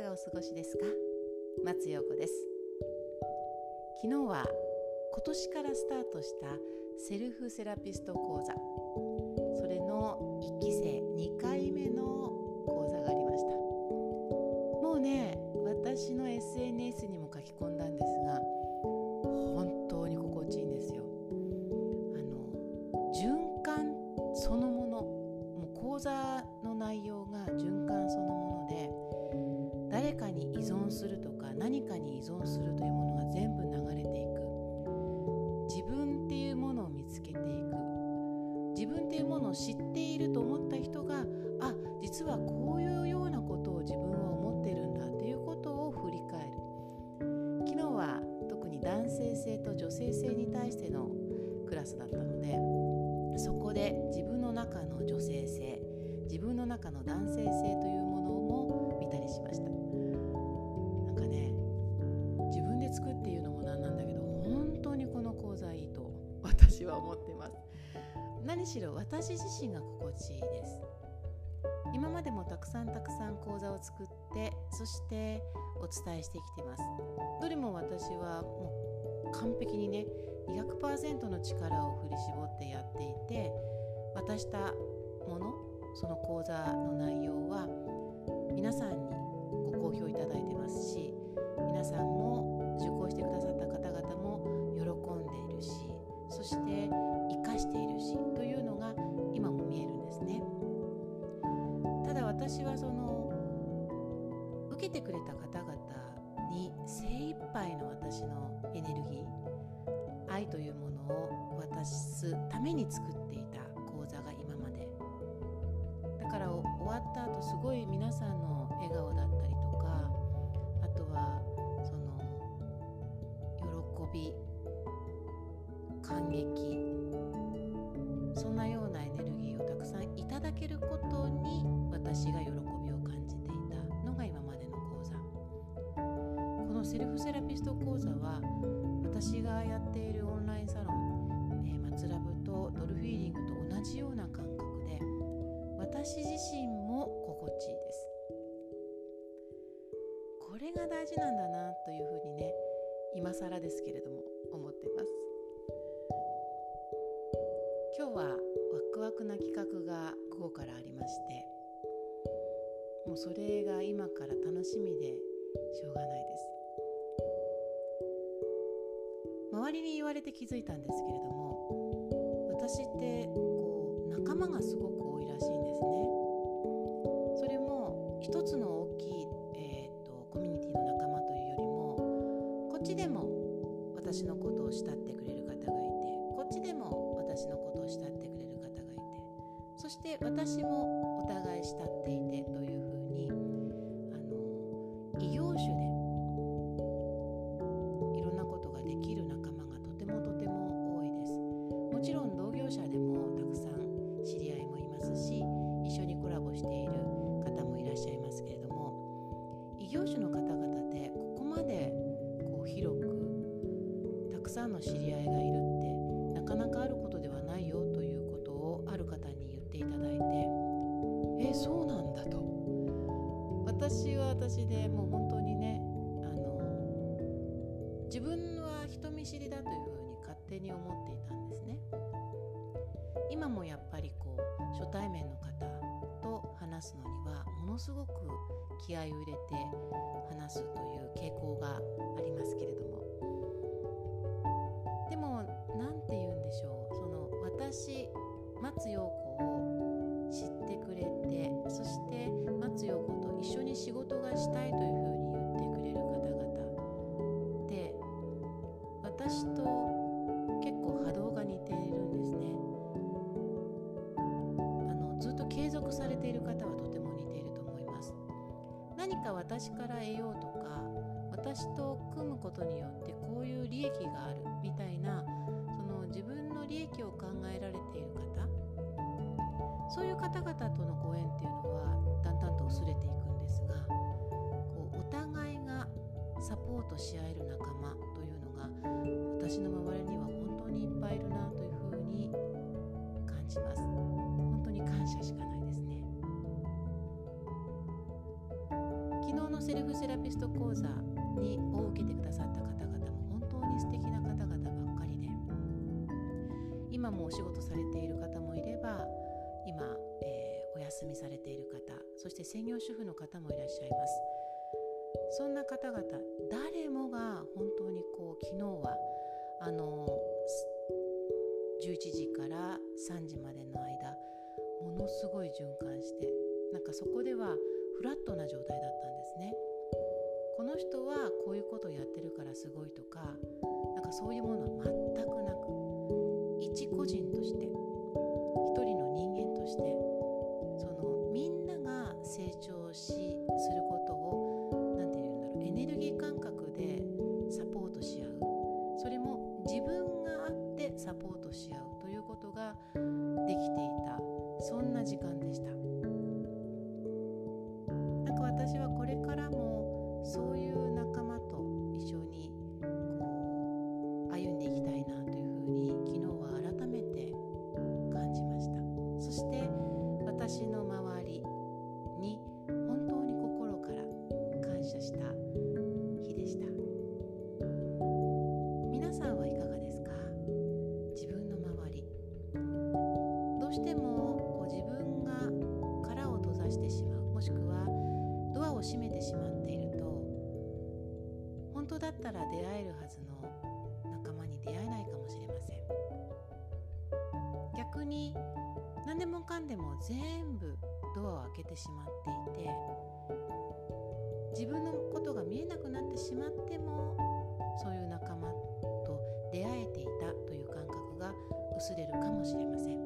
かがお過ごしですか？松陽子です。昨日は今年からスタートしたセルフセラピスト講座。それの1期生2回目の講座がありました。もうね私の SNS にも書き込んだんです。誰かに依存するとか何かに依存するというものが全部流れていく。自分っていうものを見つけていく。自分っていうものを知っていると思った人があ実はこういうようなことを自分は思ってるんだっていうことを振り返る。昨日は特に男性性と女性性に対してのクラスだったのでそこで自分の中の女性性自分の中の男性性という何しろ私自身が心地いいです。今までもたくさんたくさん講座を作ってそしてお伝えしてきてます。どれも私はもう完璧にね200%の力を振り絞ってやっていて渡したものその講座の内容は皆さんにご好評いただいてますし皆さんも私はその受けてくれた方々に精一杯の私のエネルギー愛というものを渡すために作っていた講座が今まで。だから終わった後すごい皆さんの笑顔だったりとかあとはその喜び感激そんなようなエネルギーをたくさんいただけることに私が喜びを感じていたのが今までの講座。このセルフセラピスト講座は私がやっているオンラインサロン、えー、マツラブとドルフィーリングと同じような感覚で私自身も心地いいです。これが大事なんだなというふうにね今更ですけれども思ってます。今日はワクワクな企画が午後からありましてもうそれが今から楽しみでしょうがないです。周りに言われて気づいたんですけれども私ってこう仲間がすごく多いらしいんですね。それも一つの大きい、えーと、コミュニティの仲間というよりもこっちでも私のことを慕ってくれる方がいてこっちでも私のことを慕ってくれる方がいてそして私もお互い慕っていてというくさんの知り合いがいるってなかなかあることではないよということをある方に言っていただいてえそうなんだと。私は私でもう本当にねあの自分は人見知りだというふうに勝手に思っていたんですね。今もやっぱりこう初対面の方と話すのにはものすごく気合を入れて話すと私と結構波動が似ているんですね。あのずっと継続されている方はとても似ていると思います。何か私から得ようとか私と組むことによってこういう利益があるみたいなその自分の利益を考えられている方そういう方々とのご縁っていうのはだんだんと薄れていくんですがこうお互いがサポートし合える私の周りには本当にいっぱいいるなというふうに感じます。本当に感謝しかないですね。昨日のセルフセラピスト講座にを受けてくださった方々も本当に素敵な方々ばっかりで今もお仕事されている方もいれば今、えー、お休みされている方そして専業主婦の方もいらっしゃいます。そんな方々誰もが本当にこう昨日はあの11時から3時までの間ものすごい循環してなんかそこではフラットな状態だったんですね。この人はこういうことをやってるからすごいとかなんかそういうものは全くなく一個人としてな時間でした。なんか。私はこれからもそういう仲間と一緒にこう歩んでいきたいなというふうに昨日は改めて感じました。そして私の周りに本当に心から感謝した日でした。皆さんはいかがですか？自分の周り。どうしてもだったら出会えるはずの仲間に出会えないかもしれません。逆に何でもかんでも全部ドアを開けてしまっていて自分のことが見えなくなってしまってもそういう仲間と出会えていたという感覚が薄れるかもしれません。